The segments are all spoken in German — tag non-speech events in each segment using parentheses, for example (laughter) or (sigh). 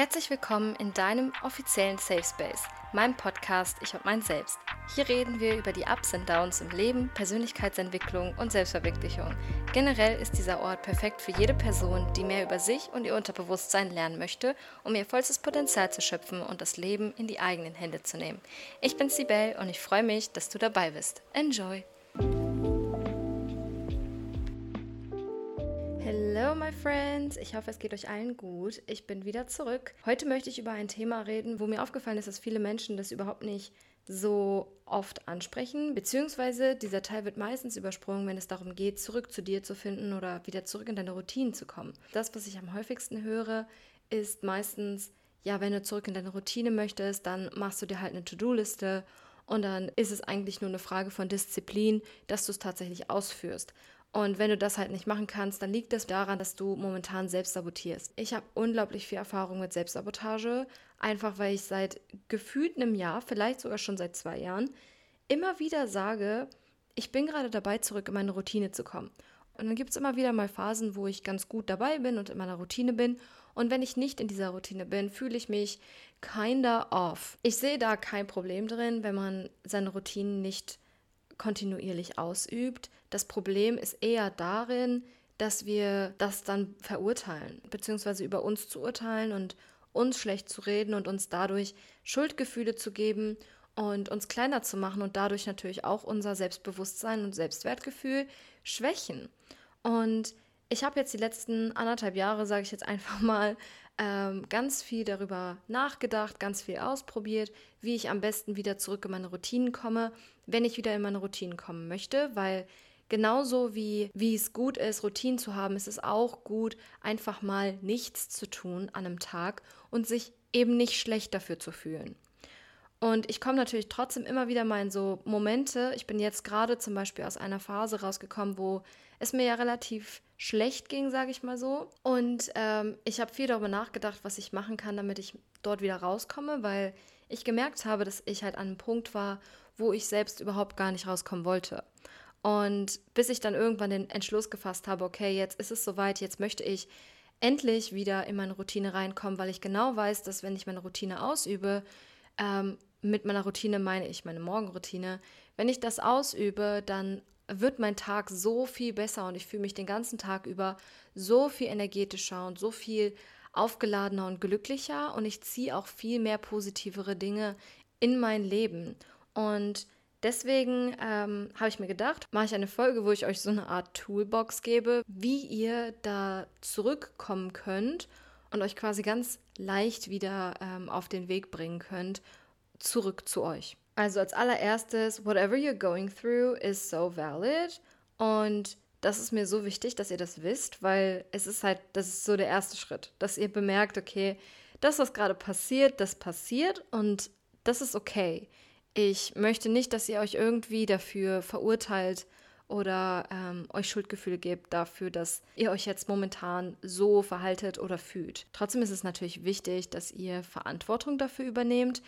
Herzlich willkommen in deinem offiziellen Safe Space, meinem Podcast Ich und mein Selbst. Hier reden wir über die Ups und Downs im Leben, Persönlichkeitsentwicklung und Selbstverwirklichung. Generell ist dieser Ort perfekt für jede Person, die mehr über sich und ihr Unterbewusstsein lernen möchte, um ihr vollstes Potenzial zu schöpfen und das Leben in die eigenen Hände zu nehmen. Ich bin Sibel und ich freue mich, dass du dabei bist. Enjoy! My friends. Ich hoffe, es geht euch allen gut. Ich bin wieder zurück. Heute möchte ich über ein Thema reden, wo mir aufgefallen ist, dass viele Menschen das überhaupt nicht so oft ansprechen, beziehungsweise dieser Teil wird meistens übersprungen, wenn es darum geht, zurück zu dir zu finden oder wieder zurück in deine Routinen zu kommen. Das, was ich am häufigsten höre, ist meistens, ja, wenn du zurück in deine Routine möchtest, dann machst du dir halt eine To-Do-Liste und dann ist es eigentlich nur eine Frage von Disziplin, dass du es tatsächlich ausführst. Und wenn du das halt nicht machen kannst, dann liegt das daran, dass du momentan selbst sabotierst. Ich habe unglaublich viel Erfahrung mit Selbstsabotage, einfach weil ich seit gefühlt einem Jahr, vielleicht sogar schon seit zwei Jahren, immer wieder sage, ich bin gerade dabei, zurück in meine Routine zu kommen. Und dann gibt es immer wieder mal Phasen, wo ich ganz gut dabei bin und in meiner Routine bin. Und wenn ich nicht in dieser Routine bin, fühle ich mich kinda off. Ich sehe da kein Problem drin, wenn man seine Routinen nicht kontinuierlich ausübt. Das Problem ist eher darin, dass wir das dann verurteilen, beziehungsweise über uns zu urteilen und uns schlecht zu reden und uns dadurch Schuldgefühle zu geben und uns kleiner zu machen und dadurch natürlich auch unser Selbstbewusstsein und Selbstwertgefühl schwächen. Und ich habe jetzt die letzten anderthalb Jahre, sage ich jetzt einfach (laughs) mal, ähm, ganz viel darüber nachgedacht, ganz viel ausprobiert, wie ich am besten wieder zurück in meine Routinen komme, wenn ich wieder in meine Routinen kommen möchte, weil genauso wie, wie es gut ist, Routinen zu haben, ist es auch gut, einfach mal nichts zu tun an einem Tag und sich eben nicht schlecht dafür zu fühlen. Und ich komme natürlich trotzdem immer wieder mal in so Momente. Ich bin jetzt gerade zum Beispiel aus einer Phase rausgekommen, wo es mir ja relativ schlecht ging, sage ich mal so. Und ähm, ich habe viel darüber nachgedacht, was ich machen kann, damit ich dort wieder rauskomme, weil ich gemerkt habe, dass ich halt an einem Punkt war, wo ich selbst überhaupt gar nicht rauskommen wollte. Und bis ich dann irgendwann den Entschluss gefasst habe, okay, jetzt ist es soweit, jetzt möchte ich endlich wieder in meine Routine reinkommen, weil ich genau weiß, dass wenn ich meine Routine ausübe, ähm, mit meiner Routine meine ich meine Morgenroutine. Wenn ich das ausübe, dann wird mein Tag so viel besser und ich fühle mich den ganzen Tag über so viel energetischer und so viel aufgeladener und glücklicher und ich ziehe auch viel mehr positivere Dinge in mein Leben. Und deswegen ähm, habe ich mir gedacht, mache ich eine Folge, wo ich euch so eine Art Toolbox gebe, wie ihr da zurückkommen könnt und euch quasi ganz leicht wieder ähm, auf den Weg bringen könnt zurück zu euch. Also als allererstes, whatever you're going through is so valid und das ist mir so wichtig, dass ihr das wisst, weil es ist halt, das ist so der erste Schritt, dass ihr bemerkt, okay, das, was gerade passiert, das passiert und das ist okay. Ich möchte nicht, dass ihr euch irgendwie dafür verurteilt oder ähm, euch Schuldgefühle gebt dafür, dass ihr euch jetzt momentan so verhaltet oder fühlt. Trotzdem ist es natürlich wichtig, dass ihr Verantwortung dafür übernehmt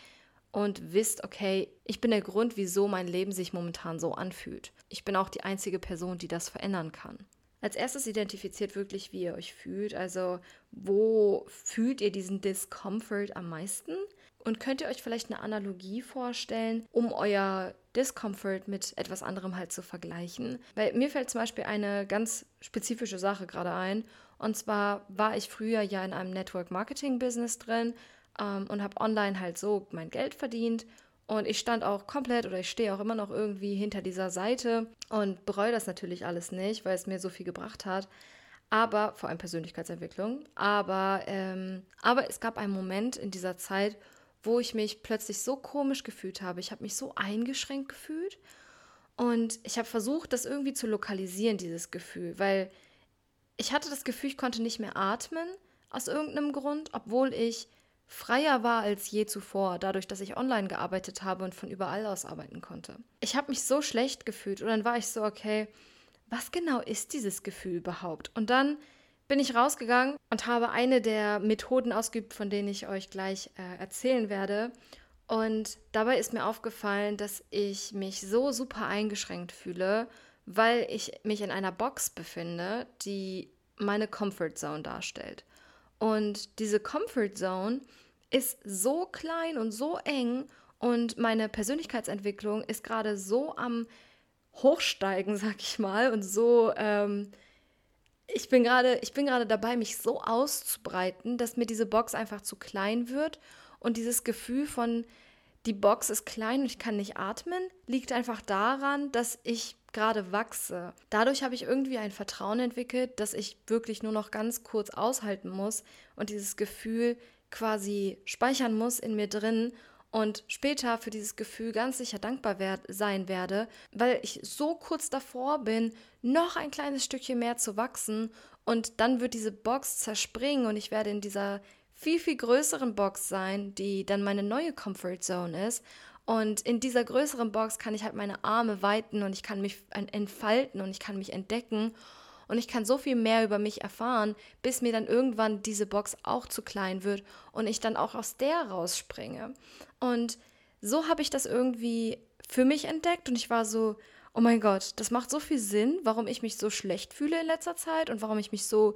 und wisst, okay, ich bin der Grund, wieso mein Leben sich momentan so anfühlt. Ich bin auch die einzige Person, die das verändern kann. Als erstes identifiziert wirklich, wie ihr euch fühlt. Also, wo fühlt ihr diesen Discomfort am meisten? Und könnt ihr euch vielleicht eine Analogie vorstellen, um euer Discomfort mit etwas anderem halt zu vergleichen? Weil mir fällt zum Beispiel eine ganz spezifische Sache gerade ein. Und zwar war ich früher ja in einem Network Marketing Business drin ähm, und habe online halt so mein Geld verdient. Und ich stand auch komplett oder ich stehe auch immer noch irgendwie hinter dieser Seite und bereue das natürlich alles nicht, weil es mir so viel gebracht hat. Aber, vor allem Persönlichkeitsentwicklung. Aber, ähm, aber es gab einen Moment in dieser Zeit, wo ich mich plötzlich so komisch gefühlt habe. Ich habe mich so eingeschränkt gefühlt. Und ich habe versucht, das irgendwie zu lokalisieren, dieses Gefühl, weil ich hatte das Gefühl, ich konnte nicht mehr atmen aus irgendeinem Grund, obwohl ich freier war als je zuvor, dadurch, dass ich online gearbeitet habe und von überall aus arbeiten konnte. Ich habe mich so schlecht gefühlt und dann war ich so, okay, was genau ist dieses Gefühl überhaupt? Und dann bin ich rausgegangen und habe eine der Methoden ausgeübt, von denen ich euch gleich äh, erzählen werde. Und dabei ist mir aufgefallen, dass ich mich so super eingeschränkt fühle, weil ich mich in einer Box befinde, die meine Comfort Zone darstellt. Und diese Comfort Zone ist so klein und so eng und meine Persönlichkeitsentwicklung ist gerade so am Hochsteigen, (laughs) sag ich mal, und so, ähm, ich bin gerade, ich bin gerade dabei, mich so auszubreiten, dass mir diese Box einfach zu klein wird und dieses Gefühl von, die Box ist klein und ich kann nicht atmen, liegt einfach daran, dass ich gerade wachse. Dadurch habe ich irgendwie ein Vertrauen entwickelt, dass ich wirklich nur noch ganz kurz aushalten muss und dieses Gefühl quasi speichern muss in mir drin und später für dieses Gefühl ganz sicher dankbar werd, sein werde, weil ich so kurz davor bin, noch ein kleines Stückchen mehr zu wachsen und dann wird diese Box zerspringen und ich werde in dieser viel, viel größeren Box sein, die dann meine neue Comfort Zone ist. Und in dieser größeren Box kann ich halt meine Arme weiten und ich kann mich entfalten und ich kann mich entdecken und ich kann so viel mehr über mich erfahren, bis mir dann irgendwann diese Box auch zu klein wird und ich dann auch aus der rausspringe. Und so habe ich das irgendwie für mich entdeckt und ich war so, oh mein Gott, das macht so viel Sinn, warum ich mich so schlecht fühle in letzter Zeit und warum ich mich so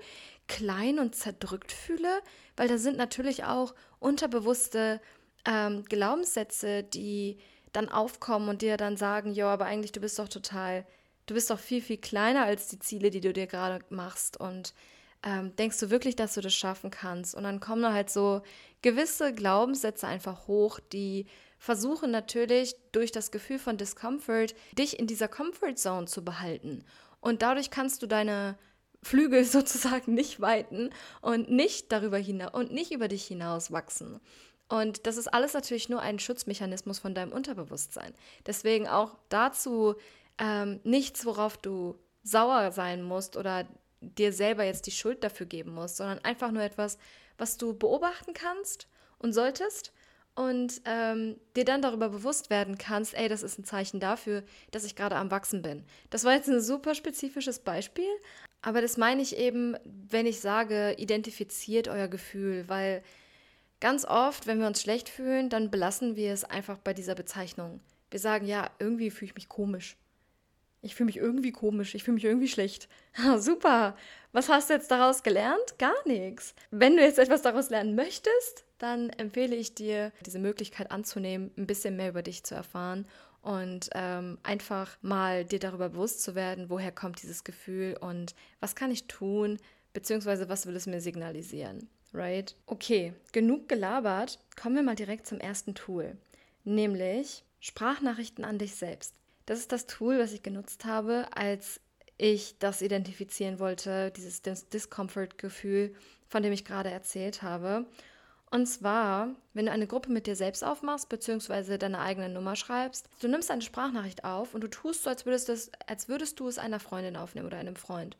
klein und zerdrückt fühle, weil da sind natürlich auch unterbewusste ähm, Glaubenssätze, die dann aufkommen und dir dann sagen, ja, aber eigentlich du bist doch total, du bist doch viel, viel kleiner als die Ziele, die du dir gerade machst und ähm, denkst du wirklich, dass du das schaffen kannst? Und dann kommen da halt so gewisse Glaubenssätze einfach hoch, die versuchen natürlich durch das Gefühl von Discomfort dich in dieser Comfort Zone zu behalten. Und dadurch kannst du deine Flügel (laughs) sozusagen nicht weiten und nicht darüber hinaus und nicht über dich hinaus wachsen. Und das ist alles natürlich nur ein Schutzmechanismus von deinem Unterbewusstsein. Deswegen auch dazu ähm, nichts, worauf du sauer sein musst oder dir selber jetzt die Schuld dafür geben musst, sondern einfach nur etwas, was du beobachten kannst und solltest und ähm, dir dann darüber bewusst werden kannst, ey, das ist ein Zeichen dafür, dass ich gerade am Wachsen bin. Das war jetzt ein super spezifisches Beispiel, aber das meine ich eben, wenn ich sage, identifiziert euer Gefühl, weil ganz oft, wenn wir uns schlecht fühlen, dann belassen wir es einfach bei dieser Bezeichnung. Wir sagen, ja, irgendwie fühle ich mich komisch. Ich fühle mich irgendwie komisch, ich fühle mich irgendwie schlecht. (laughs) super. Was hast du jetzt daraus gelernt? Gar nichts. Wenn du jetzt etwas daraus lernen möchtest, dann empfehle ich dir, diese Möglichkeit anzunehmen, ein bisschen mehr über dich zu erfahren und ähm, einfach mal dir darüber bewusst zu werden, woher kommt dieses Gefühl und was kann ich tun, beziehungsweise was will es mir signalisieren. Right? Okay, genug gelabert. Kommen wir mal direkt zum ersten Tool, nämlich Sprachnachrichten an dich selbst. Das ist das Tool, was ich genutzt habe, als ich das identifizieren wollte, dieses Discomfort-Gefühl, von dem ich gerade erzählt habe. Und zwar, wenn du eine Gruppe mit dir selbst aufmachst, beziehungsweise deine eigene Nummer schreibst, du nimmst eine Sprachnachricht auf und du tust so, als würdest, das, als würdest du es einer Freundin aufnehmen oder einem Freund.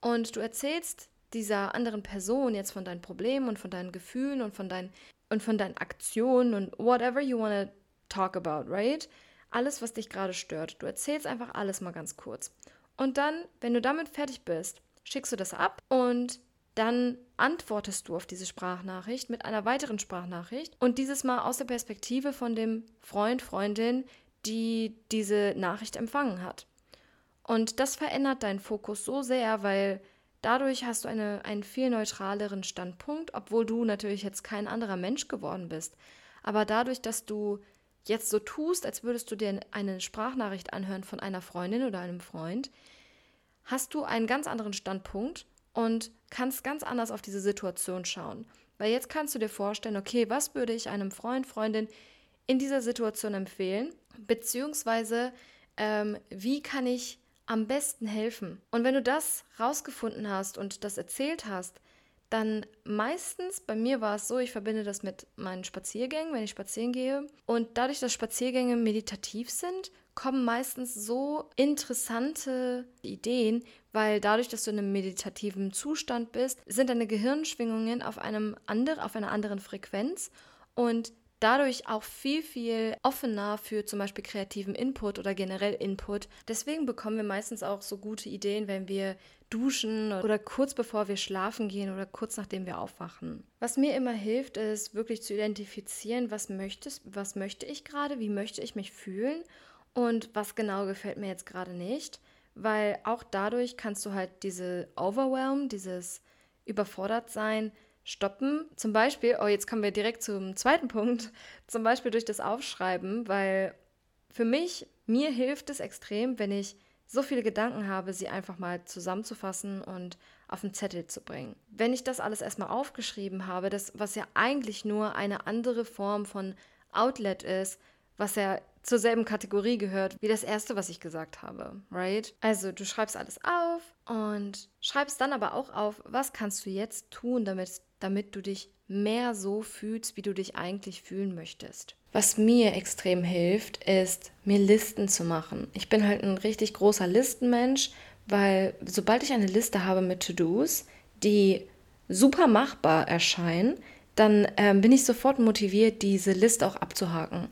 Und du erzählst dieser anderen Person jetzt von deinen Problemen und von deinen Gefühlen und von deinen, und von deinen Aktionen und whatever you want to talk about, right? Alles, was dich gerade stört. Du erzählst einfach alles mal ganz kurz. Und dann, wenn du damit fertig bist, schickst du das ab und dann antwortest du auf diese Sprachnachricht mit einer weiteren Sprachnachricht und dieses Mal aus der Perspektive von dem Freund, Freundin, die diese Nachricht empfangen hat. Und das verändert deinen Fokus so sehr, weil dadurch hast du eine, einen viel neutraleren Standpunkt, obwohl du natürlich jetzt kein anderer Mensch geworden bist. Aber dadurch, dass du jetzt so tust, als würdest du dir eine Sprachnachricht anhören von einer Freundin oder einem Freund, hast du einen ganz anderen Standpunkt und kannst ganz anders auf diese Situation schauen. Weil jetzt kannst du dir vorstellen, okay, was würde ich einem Freund, Freundin in dieser Situation empfehlen? Beziehungsweise, ähm, wie kann ich am besten helfen? Und wenn du das rausgefunden hast und das erzählt hast, dann meistens, bei mir war es so, ich verbinde das mit meinen Spaziergängen, wenn ich spazieren gehe. Und dadurch, dass Spaziergänge meditativ sind, kommen meistens so interessante Ideen, weil dadurch, dass du in einem meditativen Zustand bist, sind deine Gehirnschwingungen auf einem andere, auf einer anderen Frequenz und dadurch auch viel, viel offener für zum Beispiel kreativen Input oder generell Input. Deswegen bekommen wir meistens auch so gute Ideen, wenn wir duschen oder kurz bevor wir schlafen gehen oder kurz nachdem wir aufwachen. Was mir immer hilft, ist wirklich zu identifizieren, was möchtest, was möchte ich gerade, wie möchte ich mich fühlen und was genau gefällt mir jetzt gerade nicht, weil auch dadurch kannst du halt diese Overwhelm, dieses überfordert sein, stoppen. Zum Beispiel, oh, jetzt kommen wir direkt zum zweiten Punkt, (laughs) zum Beispiel durch das Aufschreiben, weil für mich, mir hilft es extrem, wenn ich so viele Gedanken habe, sie einfach mal zusammenzufassen und auf den Zettel zu bringen. Wenn ich das alles erstmal aufgeschrieben habe, das, was ja eigentlich nur eine andere Form von Outlet ist, was ja zur selben Kategorie gehört wie das erste, was ich gesagt habe, right? Also du schreibst alles auf und schreibst dann aber auch auf, was kannst du jetzt tun, damit, damit du dich mehr so fühlst, wie du dich eigentlich fühlen möchtest. Was mir extrem hilft, ist, mir Listen zu machen. Ich bin halt ein richtig großer Listenmensch, weil sobald ich eine Liste habe mit To-Dos, die super machbar erscheinen, dann ähm, bin ich sofort motiviert, diese Liste auch abzuhaken.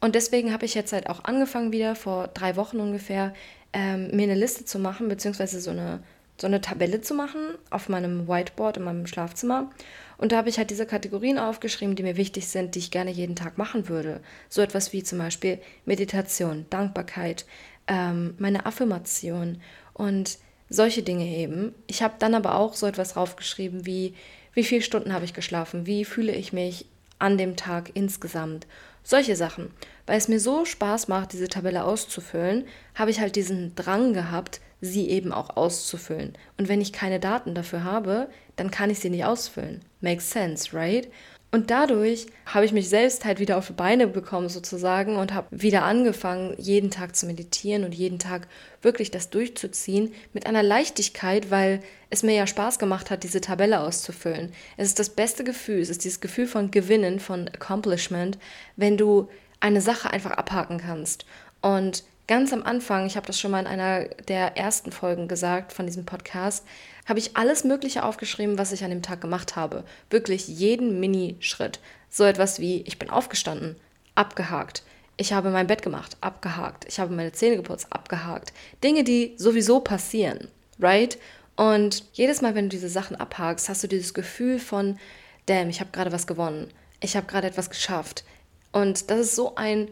Und deswegen habe ich jetzt halt auch angefangen, wieder vor drei Wochen ungefähr, ähm, mir eine Liste zu machen, beziehungsweise so eine, so eine Tabelle zu machen auf meinem Whiteboard in meinem Schlafzimmer. Und da habe ich halt diese Kategorien aufgeschrieben, die mir wichtig sind, die ich gerne jeden Tag machen würde. So etwas wie zum Beispiel Meditation, Dankbarkeit, ähm, meine Affirmation und solche Dinge eben. Ich habe dann aber auch so etwas draufgeschrieben wie, wie viele Stunden habe ich geschlafen, wie fühle ich mich an dem Tag insgesamt solche Sachen. Weil es mir so Spaß macht, diese Tabelle auszufüllen, habe ich halt diesen Drang gehabt, sie eben auch auszufüllen. Und wenn ich keine Daten dafür habe, dann kann ich sie nicht ausfüllen. Makes sense, right? Und dadurch habe ich mich selbst halt wieder auf die Beine bekommen sozusagen und habe wieder angefangen, jeden Tag zu meditieren und jeden Tag wirklich das durchzuziehen mit einer Leichtigkeit, weil es mir ja Spaß gemacht hat, diese Tabelle auszufüllen. Es ist das beste Gefühl, es ist dieses Gefühl von Gewinnen, von Accomplishment, wenn du eine Sache einfach abhaken kannst. Und ganz am Anfang, ich habe das schon mal in einer der ersten Folgen gesagt von diesem Podcast, habe ich alles Mögliche aufgeschrieben, was ich an dem Tag gemacht habe. Wirklich jeden Minischritt. So etwas wie, ich bin aufgestanden, abgehakt. Ich habe mein Bett gemacht, abgehakt. Ich habe meine Zähne geputzt, abgehakt. Dinge, die sowieso passieren, right? Und jedes Mal, wenn du diese Sachen abhakst, hast du dieses Gefühl von, damn, ich habe gerade was gewonnen. Ich habe gerade etwas geschafft. Und das ist so ein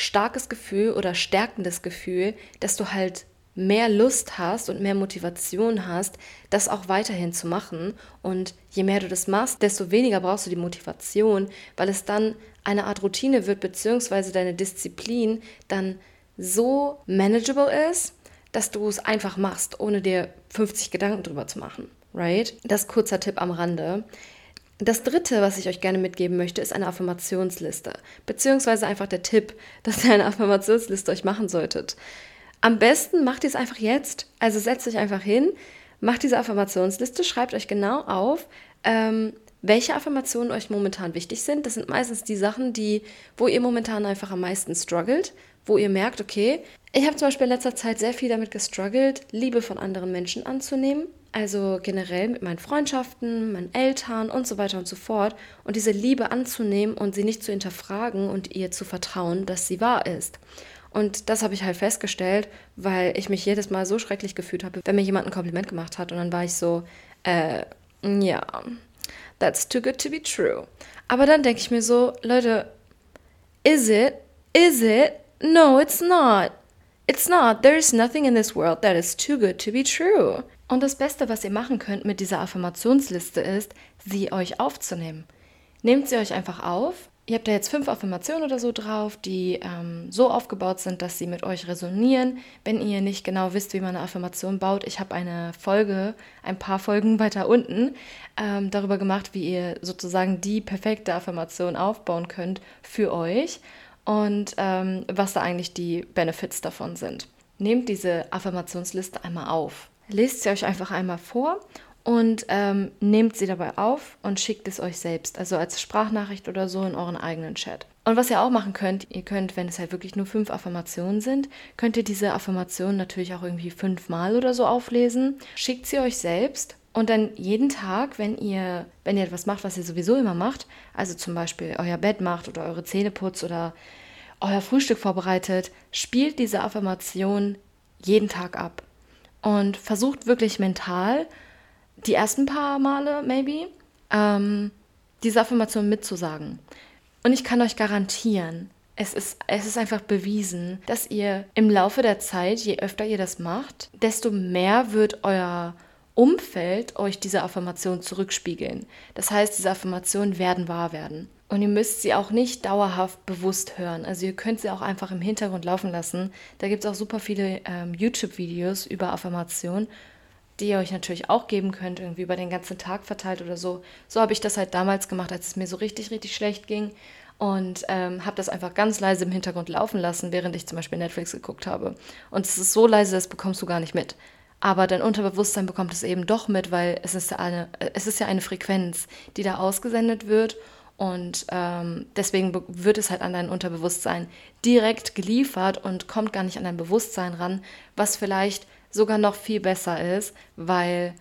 starkes Gefühl oder stärkendes Gefühl, dass du halt mehr Lust hast und mehr Motivation hast, das auch weiterhin zu machen. Und je mehr du das machst, desto weniger brauchst du die Motivation, weil es dann eine Art Routine wird, beziehungsweise deine Disziplin dann so manageable ist, dass du es einfach machst, ohne dir 50 Gedanken drüber zu machen. Right? Das kurzer Tipp am Rande. Das dritte, was ich euch gerne mitgeben möchte, ist eine Affirmationsliste. Beziehungsweise einfach der Tipp, (laughs) dass ihr eine Affirmationsliste euch machen solltet. Am besten macht ihr es einfach jetzt. Also setzt euch einfach hin, macht diese Affirmationsliste, schreibt euch genau auf, ähm, welche Affirmationen euch momentan wichtig sind. Das sind meistens die Sachen, die, wo ihr momentan einfach am meisten struggelt, wo ihr merkt, okay, ich habe zum Beispiel in letzter Zeit sehr viel damit gestruggelt, Liebe von anderen Menschen anzunehmen. Also generell mit meinen Freundschaften, meinen Eltern und so weiter und so fort. Und diese Liebe anzunehmen und sie nicht zu hinterfragen und ihr zu vertrauen, dass sie wahr ist. Und das habe ich halt festgestellt, weil ich mich jedes Mal so schrecklich gefühlt habe, wenn mir jemand ein Kompliment gemacht hat. Und dann war ich so, äh, ja, that's too good to be true. Aber dann denke ich mir so, Leute, is it? Is it? No, it's not. It's not. There is nothing in this world that is too good to be true. Und das Beste, was ihr machen könnt mit dieser Affirmationsliste ist, sie euch aufzunehmen. Nehmt sie euch einfach auf Ihr habt da jetzt fünf Affirmationen oder so drauf, die ähm, so aufgebaut sind, dass sie mit euch resonieren. Wenn ihr nicht genau wisst, wie man eine Affirmation baut, ich habe eine Folge, ein paar Folgen weiter unten, ähm, darüber gemacht, wie ihr sozusagen die perfekte Affirmation aufbauen könnt für euch und ähm, was da eigentlich die Benefits davon sind. Nehmt diese Affirmationsliste einmal auf. Lest sie euch einfach einmal vor und ähm, nehmt sie dabei auf und schickt es euch selbst, also als Sprachnachricht oder so in euren eigenen Chat. Und was ihr auch machen könnt, ihr könnt, wenn es halt wirklich nur fünf Affirmationen sind, könnt ihr diese Affirmationen natürlich auch irgendwie fünfmal oder so auflesen. Schickt sie euch selbst und dann jeden Tag, wenn ihr, wenn ihr etwas macht, was ihr sowieso immer macht, also zum Beispiel euer Bett macht oder eure Zähne putzt oder euer Frühstück vorbereitet, spielt diese Affirmation jeden Tag ab. Und versucht wirklich mental die ersten paar Male, maybe, ähm, diese Affirmation mitzusagen. Und ich kann euch garantieren, es ist, es ist einfach bewiesen, dass ihr im Laufe der Zeit, je öfter ihr das macht, desto mehr wird euer Umfeld euch diese Affirmation zurückspiegeln. Das heißt, diese Affirmationen werden wahr werden. Und ihr müsst sie auch nicht dauerhaft bewusst hören. Also ihr könnt sie auch einfach im Hintergrund laufen lassen. Da gibt es auch super viele ähm, YouTube-Videos über Affirmationen, die ihr euch natürlich auch geben könnt, irgendwie über den ganzen Tag verteilt oder so. So habe ich das halt damals gemacht, als es mir so richtig, richtig schlecht ging. Und ähm, habe das einfach ganz leise im Hintergrund laufen lassen, während ich zum Beispiel Netflix geguckt habe. Und es ist so leise, das bekommst du gar nicht mit. Aber dein Unterbewusstsein bekommt es eben doch mit, weil es ist eine, es ist ja eine Frequenz, die da ausgesendet wird. Und ähm, deswegen wird es halt an dein Unterbewusstsein direkt geliefert und kommt gar nicht an dein Bewusstsein ran, was vielleicht sogar noch viel besser ist, weil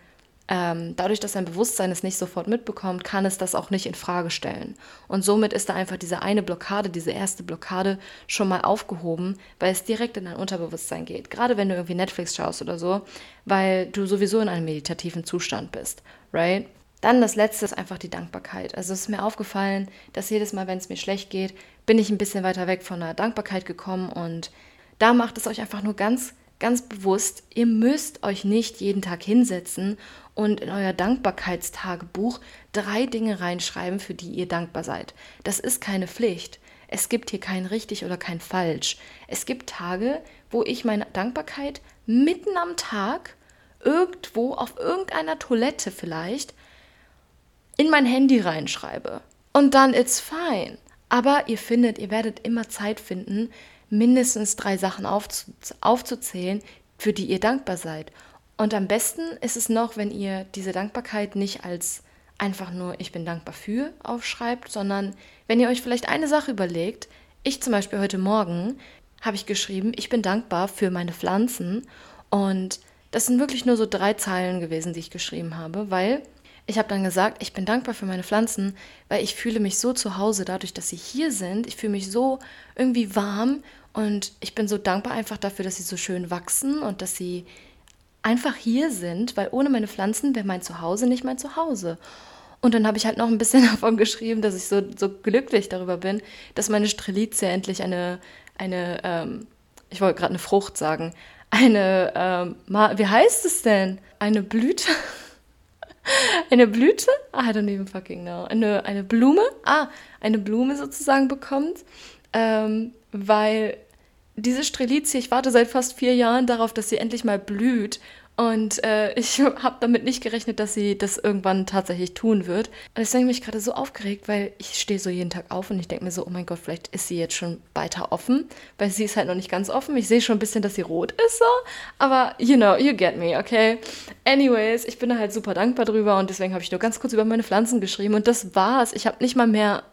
ähm, dadurch, dass dein Bewusstsein es nicht sofort mitbekommt, kann es das auch nicht in Frage stellen. Und somit ist da einfach diese eine Blockade, diese erste Blockade schon mal aufgehoben, weil es direkt in dein Unterbewusstsein geht. Gerade wenn du irgendwie Netflix schaust oder so, weil du sowieso in einem meditativen Zustand bist, right? Dann das letzte ist einfach die Dankbarkeit. Also es ist mir aufgefallen, dass jedes Mal, wenn es mir schlecht geht, bin ich ein bisschen weiter weg von der Dankbarkeit gekommen und da macht es euch einfach nur ganz, ganz bewusst, ihr müsst euch nicht jeden Tag hinsetzen und in euer Dankbarkeitstagebuch drei Dinge reinschreiben, für die ihr dankbar seid. Das ist keine Pflicht. Es gibt hier kein richtig oder kein falsch. Es gibt Tage, wo ich meine Dankbarkeit mitten am Tag irgendwo auf irgendeiner Toilette vielleicht in mein Handy reinschreibe. Und dann it's fine. Aber ihr findet, ihr werdet immer Zeit finden, mindestens drei Sachen aufzuzählen, für die ihr dankbar seid. Und am besten ist es noch, wenn ihr diese Dankbarkeit nicht als einfach nur ich bin dankbar für aufschreibt, sondern wenn ihr euch vielleicht eine Sache überlegt, ich zum Beispiel heute Morgen habe ich geschrieben, ich bin dankbar für meine Pflanzen und das sind wirklich nur so drei Zeilen gewesen, die ich geschrieben habe, weil ich habe dann gesagt, ich bin dankbar für meine Pflanzen, weil ich fühle mich so zu Hause dadurch, dass sie hier sind. Ich fühle mich so irgendwie warm und ich bin so dankbar einfach dafür, dass sie so schön wachsen und dass sie einfach hier sind, weil ohne meine Pflanzen wäre mein Zuhause nicht mein Zuhause. Und dann habe ich halt noch ein bisschen (laughs) davon geschrieben, dass ich so, so glücklich darüber bin, dass meine Strelizie endlich eine, eine ähm, ich wollte gerade eine Frucht sagen, eine, ähm, wie heißt es denn? Eine Blüte? (laughs) eine Blüte? I don't even fucking know. Eine, eine Blume? Ah, eine Blume sozusagen bekommt, ähm, weil diese Strelizie, ich warte seit fast vier Jahren darauf, dass sie endlich mal blüht. Und äh, ich (laughs) habe damit nicht gerechnet, dass sie das irgendwann tatsächlich tun wird. Und deswegen bin ich gerade so aufgeregt, weil ich stehe so jeden Tag auf und ich denke mir so, oh mein Gott, vielleicht ist sie jetzt schon weiter offen, weil sie ist halt noch nicht ganz offen. Ich sehe schon ein bisschen, dass sie rot ist so, aber you know, you get me, okay? Anyways, ich bin da halt super dankbar drüber und deswegen habe ich nur ganz kurz über meine Pflanzen geschrieben und das war's. Ich habe nicht mal mehr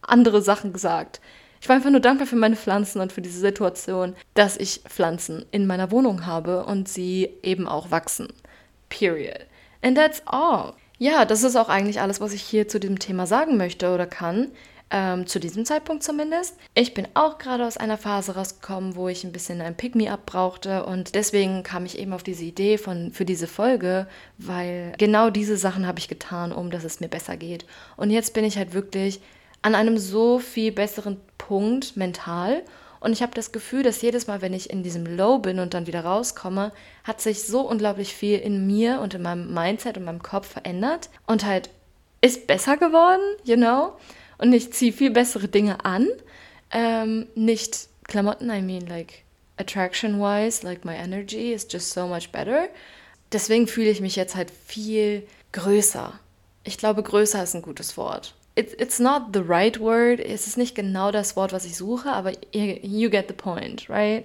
andere Sachen gesagt. Ich war einfach nur dankbar für meine Pflanzen und für diese Situation, dass ich Pflanzen in meiner Wohnung habe und sie eben auch wachsen. Period. And that's all. Ja, das ist auch eigentlich alles, was ich hier zu diesem Thema sagen möchte oder kann. Ähm, zu diesem Zeitpunkt zumindest. Ich bin auch gerade aus einer Phase rausgekommen, wo ich ein bisschen ein Pick-me-up brauchte und deswegen kam ich eben auf diese Idee von, für diese Folge, weil genau diese Sachen habe ich getan, um dass es mir besser geht. Und jetzt bin ich halt wirklich an einem so viel besseren Punkt mental. Und ich habe das Gefühl, dass jedes Mal, wenn ich in diesem Low bin und dann wieder rauskomme, hat sich so unglaublich viel in mir und in meinem Mindset und meinem Kopf verändert und halt ist besser geworden, you know. Und ich ziehe viel bessere Dinge an. Ähm, nicht Klamotten, I mean like attraction-wise, like my energy is just so much better. Deswegen fühle ich mich jetzt halt viel größer. Ich glaube, größer ist ein gutes Wort it's, it's not the right word. Es ist nicht genau das Wort, was ich suche, aber you get the point, right?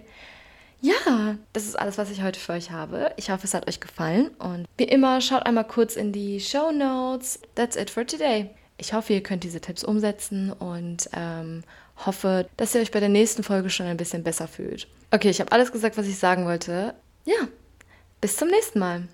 Ja, das ist alles, was ich heute für euch habe. Ich hoffe, es hat euch gefallen. Und wie immer, schaut einmal kurz in die Show Notes. That's it for today. Ich hoffe, ihr könnt diese Tipps umsetzen und ähm, hoffe, dass ihr euch bei der nächsten Folge schon ein bisschen besser fühlt. Okay, ich habe alles gesagt, was ich sagen wollte. Ja, bis zum nächsten Mal.